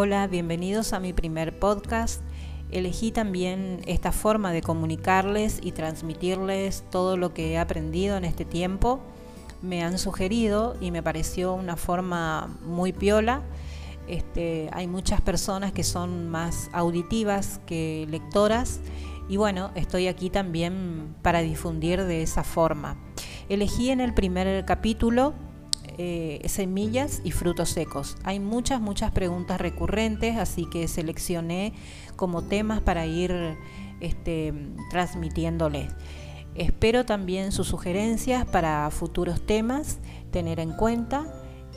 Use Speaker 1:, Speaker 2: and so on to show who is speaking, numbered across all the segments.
Speaker 1: Hola, bienvenidos a mi primer podcast. Elegí también esta forma de comunicarles y transmitirles todo lo que he aprendido en este tiempo. Me han sugerido y me pareció una forma muy piola. Este, hay muchas personas que son más auditivas que lectoras y bueno, estoy aquí también para difundir de esa forma. Elegí en el primer capítulo eh, semillas y frutos secos. Hay muchas, muchas preguntas recurrentes, así que seleccioné como temas para ir este, transmitiéndoles. Espero también sus sugerencias para futuros temas, tener en cuenta.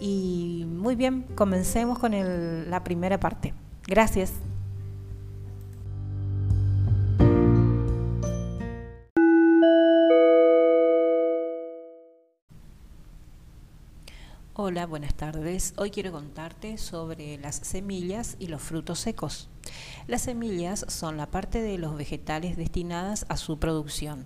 Speaker 1: Y muy bien, comencemos con la primera parte. Gracias. Hola, buenas tardes. Hoy quiero contarte sobre las semillas y los frutos secos. Las semillas son la parte de los vegetales destinadas a su producción.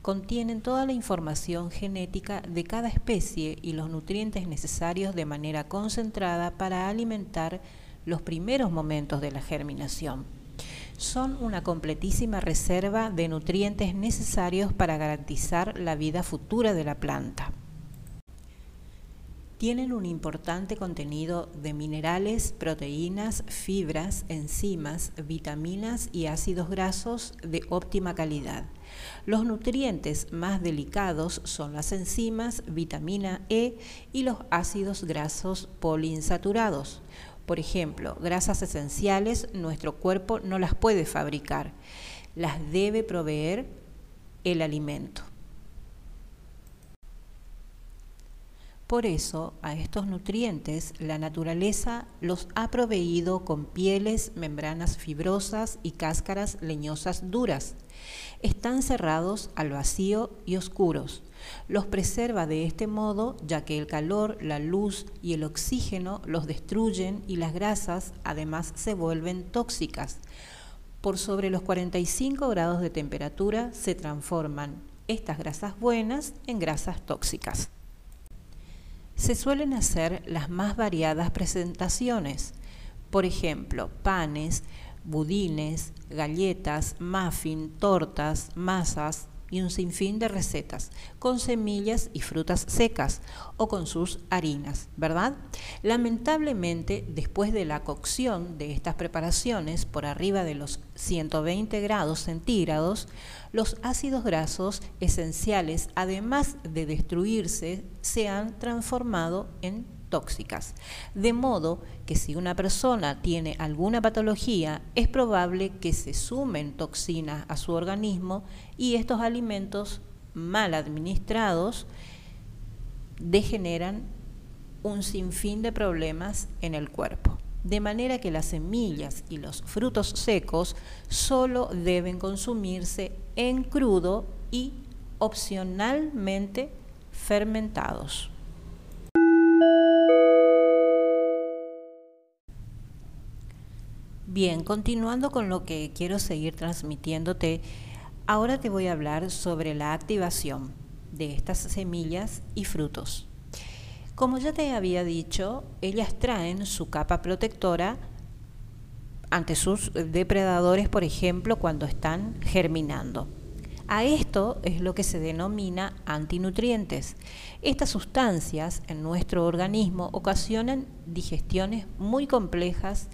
Speaker 1: Contienen toda la información genética de cada especie y los nutrientes necesarios de manera concentrada para alimentar los primeros momentos de la germinación. Son una completísima reserva de nutrientes necesarios para garantizar la vida futura de la planta tienen un importante contenido de minerales, proteínas, fibras, enzimas, vitaminas y ácidos grasos de óptima calidad. Los nutrientes más delicados son las enzimas, vitamina E y los ácidos grasos poliinsaturados. Por ejemplo, grasas esenciales nuestro cuerpo no las puede fabricar, las debe proveer el alimento. Por eso, a estos nutrientes la naturaleza los ha proveído con pieles, membranas fibrosas y cáscaras leñosas duras. Están cerrados al vacío y oscuros. Los preserva de este modo ya que el calor, la luz y el oxígeno los destruyen y las grasas además se vuelven tóxicas. Por sobre los 45 grados de temperatura se transforman estas grasas buenas en grasas tóxicas se suelen hacer las más variadas presentaciones, por ejemplo, panes, budines, galletas, muffin, tortas, masas, y un sinfín de recetas con semillas y frutas secas o con sus harinas, ¿verdad? Lamentablemente, después de la cocción de estas preparaciones por arriba de los 120 grados centígrados, los ácidos grasos esenciales, además de destruirse, se han transformado en tóxicas. De modo que si una persona tiene alguna patología, es probable que se sumen toxinas a su organismo y estos alimentos mal administrados degeneran un sinfín de problemas en el cuerpo. De manera que las semillas y los frutos secos solo deben consumirse en crudo y opcionalmente fermentados. Bien, continuando con lo que quiero seguir transmitiéndote, ahora te voy a hablar sobre la activación de estas semillas y frutos. Como ya te había dicho, ellas traen su capa protectora ante sus depredadores, por ejemplo, cuando están germinando. A esto es lo que se denomina antinutrientes. Estas sustancias en nuestro organismo ocasionan digestiones muy complejas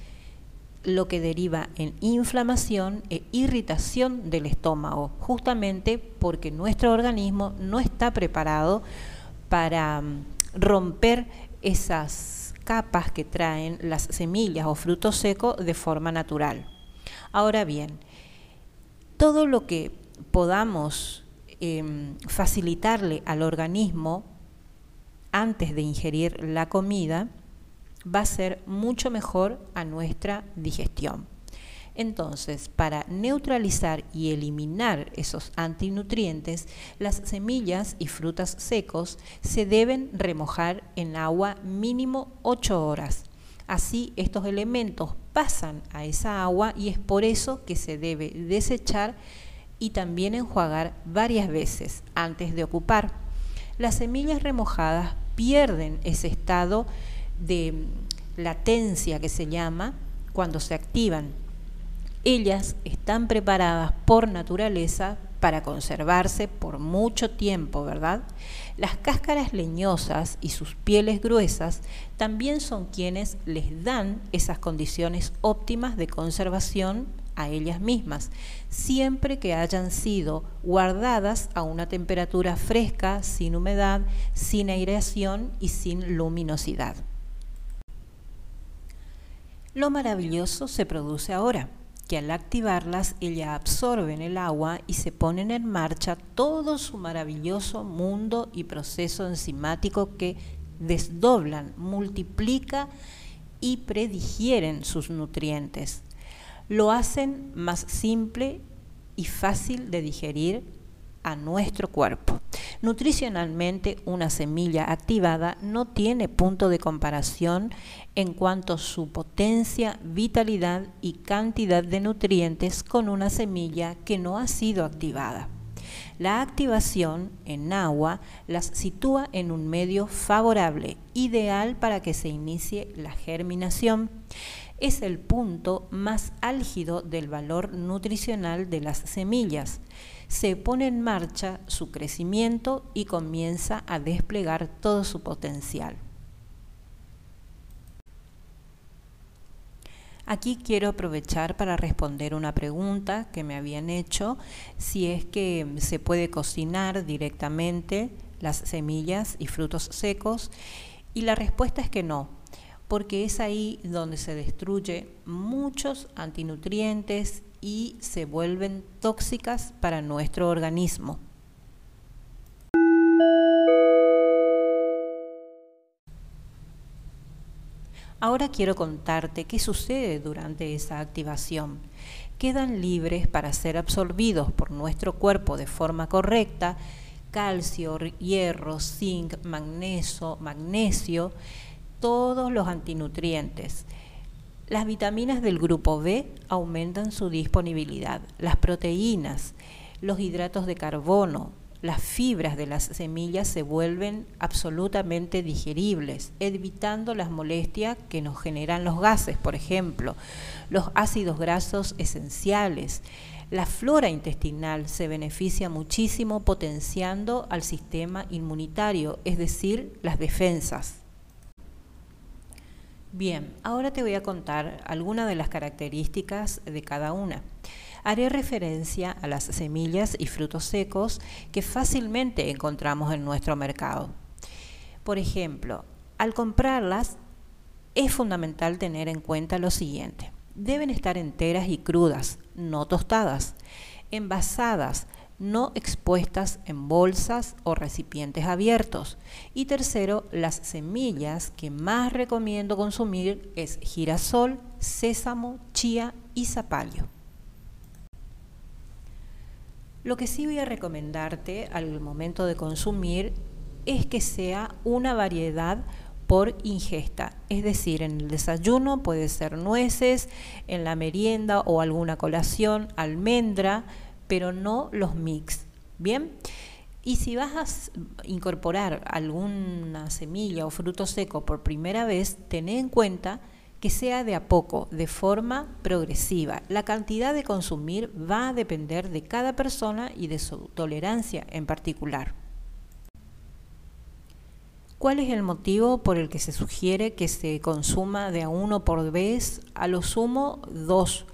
Speaker 1: lo que deriva en inflamación e irritación del estómago, justamente porque nuestro organismo no está preparado para mm, romper esas capas que traen las semillas o frutos secos de forma natural. Ahora bien, todo lo que podamos em, facilitarle al organismo antes de ingerir la comida, va a ser mucho mejor a nuestra digestión. Entonces, para neutralizar y eliminar esos antinutrientes, las semillas y frutas secos se deben remojar en agua mínimo 8 horas. Así estos elementos pasan a esa agua y es por eso que se debe desechar y también enjuagar varias veces antes de ocupar. Las semillas remojadas pierden ese estado de latencia que se llama cuando se activan. Ellas están preparadas por naturaleza para conservarse por mucho tiempo, ¿verdad? Las cáscaras leñosas y sus pieles gruesas también son quienes les dan esas condiciones óptimas de conservación a ellas mismas, siempre que hayan sido guardadas a una temperatura fresca, sin humedad, sin aireación y sin luminosidad. Lo maravilloso se produce ahora que al activarlas ella absorben el agua y se ponen en marcha todo su maravilloso mundo y proceso enzimático que desdoblan, multiplica y predigieren sus nutrientes. Lo hacen más simple y fácil de digerir a nuestro cuerpo. Nutricionalmente, una semilla activada no tiene punto de comparación en cuanto a su potencia, vitalidad y cantidad de nutrientes con una semilla que no ha sido activada. La activación en agua las sitúa en un medio favorable, ideal para que se inicie la germinación es el punto más álgido del valor nutricional de las semillas. Se pone en marcha su crecimiento y comienza a desplegar todo su potencial. Aquí quiero aprovechar para responder una pregunta que me habían hecho, si es que se puede cocinar directamente las semillas y frutos secos, y la respuesta es que no, porque es ahí donde se destruye muchos antinutrientes y se vuelven tóxicas para nuestro organismo. Ahora quiero contarte qué sucede durante esa activación. Quedan libres para ser absorbidos por nuestro cuerpo de forma correcta calcio, hierro, zinc, magnesio, magnesio todos los antinutrientes. Las vitaminas del grupo B aumentan su disponibilidad. Las proteínas, los hidratos de carbono, las fibras de las semillas se vuelven absolutamente digeribles, evitando las molestias que nos generan los gases, por ejemplo, los ácidos grasos esenciales. La flora intestinal se beneficia muchísimo potenciando al sistema inmunitario, es decir, las defensas. Bien, ahora te voy a contar algunas de las características de cada una. Haré referencia a las semillas y frutos secos que fácilmente encontramos en nuestro mercado. Por ejemplo, al comprarlas es fundamental tener en cuenta lo siguiente. Deben estar enteras y crudas, no tostadas, envasadas, no expuestas en bolsas o recipientes abiertos. Y tercero, las semillas que más recomiendo consumir es girasol, sésamo, chía y zapallo. Lo que sí voy a recomendarte al momento de consumir es que sea una variedad por ingesta. Es decir, en el desayuno puede ser nueces, en la merienda o alguna colación, almendra, pero no los mix. Bien. Y si vas a incorporar alguna semilla o fruto seco por primera vez, ten en cuenta que sea de a poco, de forma progresiva. La cantidad de consumir va a depender de cada persona y de su tolerancia en particular. ¿Cuál es el motivo por el que se sugiere que se consuma de a uno por vez, a lo sumo dos?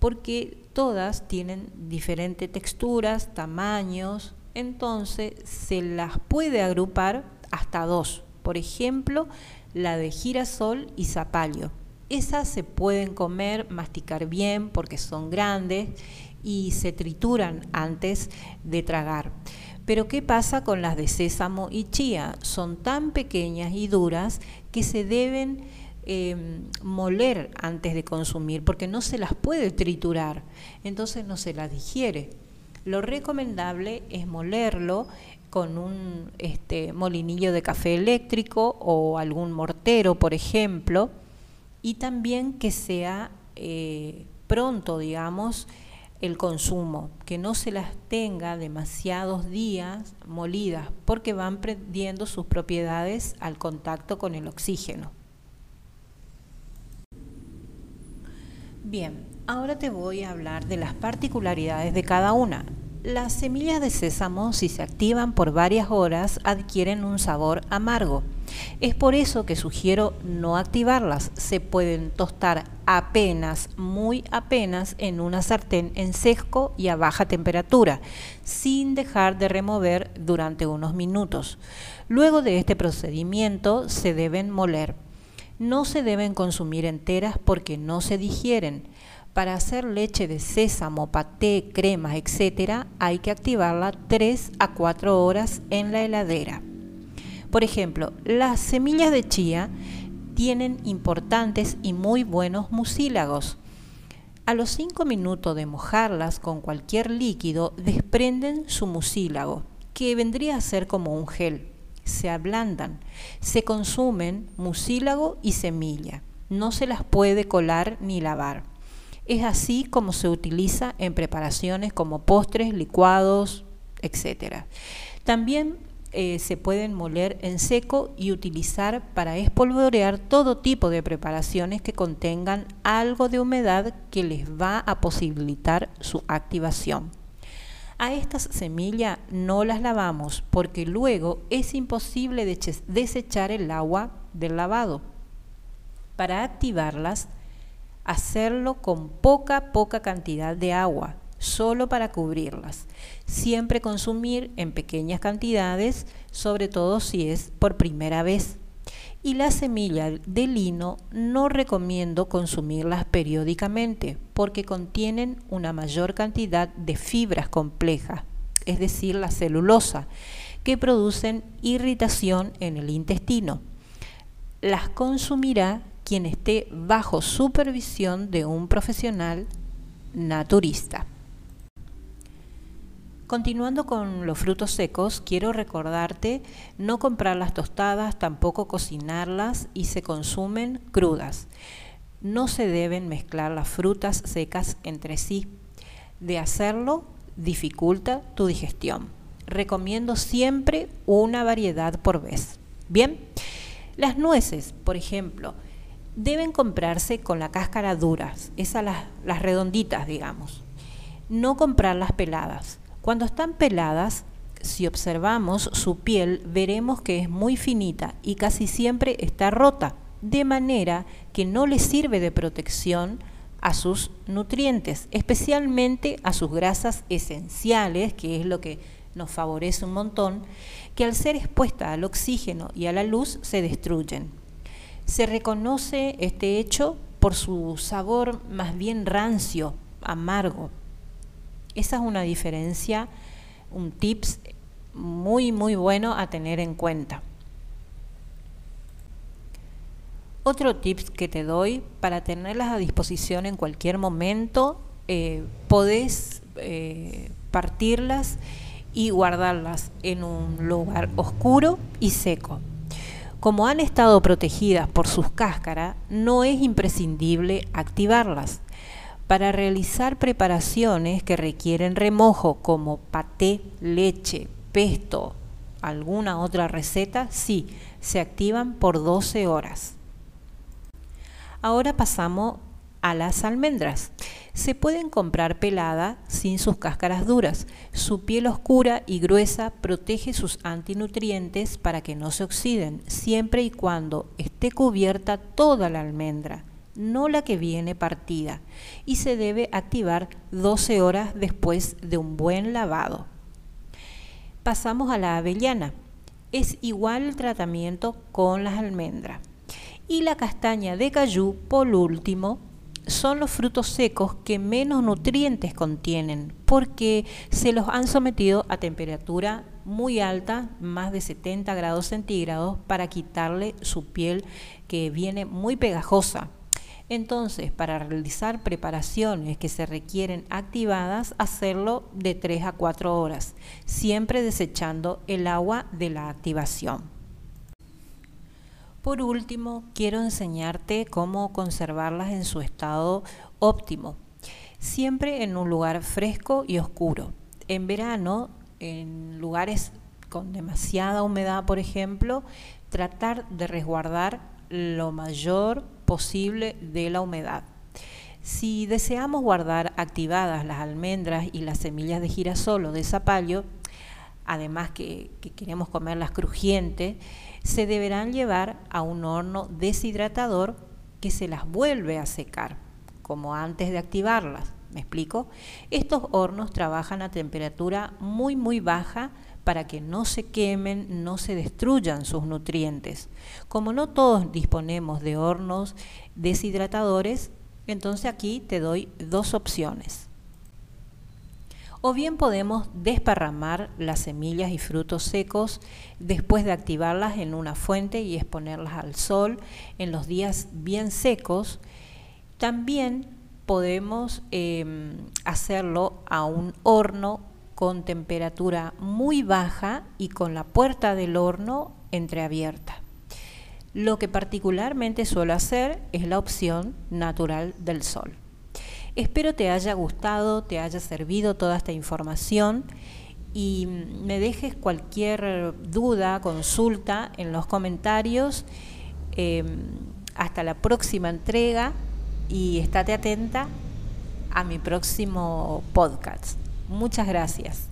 Speaker 1: Porque todas tienen diferentes texturas, tamaños, entonces se las puede agrupar hasta dos. Por ejemplo, la de girasol y zapallo. Esas se pueden comer, masticar bien porque son grandes y se trituran antes de tragar. Pero ¿qué pasa con las de sésamo y chía? Son tan pequeñas y duras que se deben Em, moler antes de consumir, porque no se las puede triturar, entonces no se las digiere. Lo recomendable es molerlo con un este, molinillo de café eléctrico o algún mortero, por ejemplo, y también que sea eh, pronto, digamos, el consumo, que no se las tenga demasiados días molidas, porque van perdiendo sus propiedades al contacto con el oxígeno. Bien, ahora te voy a hablar de las particularidades de cada una. Las semillas de sésamo, si se activan por varias horas, adquieren un sabor amargo. Es por eso que sugiero no activarlas. Se pueden tostar apenas, muy apenas, en una sartén en seco y a baja temperatura, sin dejar de remover durante unos minutos. Luego de este procedimiento se deben moler. No se deben consumir enteras porque no se digieren. Para hacer leche de sésamo, paté, cremas, etc., hay que activarla 3 a 4 horas en la heladera. Por ejemplo, las semillas de chía tienen importantes y muy buenos mucílagos. A los 5 minutos de mojarlas con cualquier líquido, desprenden su mucílago, que vendría a ser como un gel. Se ablandan, se consumen mucílago y semilla. No se las puede colar ni lavar. Es así como se utiliza en preparaciones como postres, licuados, etc. También eh, se pueden moler en seco y utilizar para espolvorear todo tipo de preparaciones que contengan algo de humedad que les va a posibilitar su activación. A estas semillas no las lavamos porque luego es imposible desechar el agua del lavado. Para activarlas, hacerlo con poca, poca cantidad de agua, solo para cubrirlas. Siempre consumir en pequeñas cantidades, sobre todo si es por primera vez. Y la semilla de lino no recomiendo consumirlas periódicamente porque contienen una mayor cantidad de fibras complejas, es decir, la celulosa, que producen irritación en el intestino. Las consumirá quien esté bajo supervisión de un profesional naturista. Continuando con los frutos secos, quiero recordarte no comprar las tostadas, tampoco cocinarlas y se consumen crudas. No se deben mezclar las frutas secas entre sí. De hacerlo, dificulta tu digestión. Recomiendo siempre una variedad por vez. Bien, las nueces, por ejemplo, deben comprarse con la cáscara duras, esas las, las redonditas, digamos. No comprarlas peladas. Cuando están peladas, si observamos su piel, veremos que es muy finita y casi siempre está rota, de manera que no le sirve de protección a sus nutrientes, especialmente a sus grasas esenciales, que es lo que nos favorece un montón, que al ser expuesta al oxígeno y a la luz se destruyen. Se reconoce este hecho por su sabor más bien rancio, amargo. Esa es una diferencia, un tips muy muy bueno a tener en cuenta. Otro tips que te doy para tenerlas a disposición en cualquier momento, eh, podés eh, partirlas y guardarlas en un lugar oscuro y seco. Como han estado protegidas por sus cáscaras, no es imprescindible activarlas. Para realizar preparaciones que requieren remojo como paté, leche, pesto, alguna otra receta, sí, se activan por 12 horas. Ahora pasamos a las almendras. Se pueden comprar pelada sin sus cáscaras duras. Su piel oscura y gruesa protege sus antinutrientes para que no se oxiden, siempre y cuando esté cubierta toda la almendra, no la que viene partida, y se debe activar 12 horas después de un buen lavado. Pasamos a la avellana. Es igual el tratamiento con las almendras. Y la castaña de cayú, por último, son los frutos secos que menos nutrientes contienen porque se los han sometido a temperatura muy alta, más de 70 grados centígrados, para quitarle su piel que viene muy pegajosa. Entonces, para realizar preparaciones que se requieren activadas, hacerlo de 3 a 4 horas, siempre desechando el agua de la activación. Por último, quiero enseñarte cómo conservarlas en su estado óptimo, siempre en un lugar fresco y oscuro. En verano, en lugares con demasiada humedad, por ejemplo, tratar de resguardar lo mayor posible de la humedad. Si deseamos guardar activadas las almendras y las semillas de girasol o de zapallo, además que, queremos comerlas crujientes, se deberán llevar a un horno deshidratador que se las vuelve a secar, como antes de activarlas. ¿Me explico? Estos hornos trabajan a temperatura muy muy baja para que no se quemen, no se destruyan sus nutrientes. Como no todos disponemos de hornos deshidratadores, entonces aquí te doy dos opciones. O bien podemos desparramar las semillas y frutos secos después de activarlas en una fuente y exponerlas al sol en los días bien secos. También podemos em, hacerlo a un horno con temperatura muy baja y con la puerta del horno entreabierta. Lo que particularmente suelo hacer es la opción natural del sol. Espero te haya gustado, te haya servido toda esta información y me dejes cualquier duda, consulta en los comentarios. Em, hasta la próxima entrega y estate atenta a mi próximo podcast. Muchas gracias.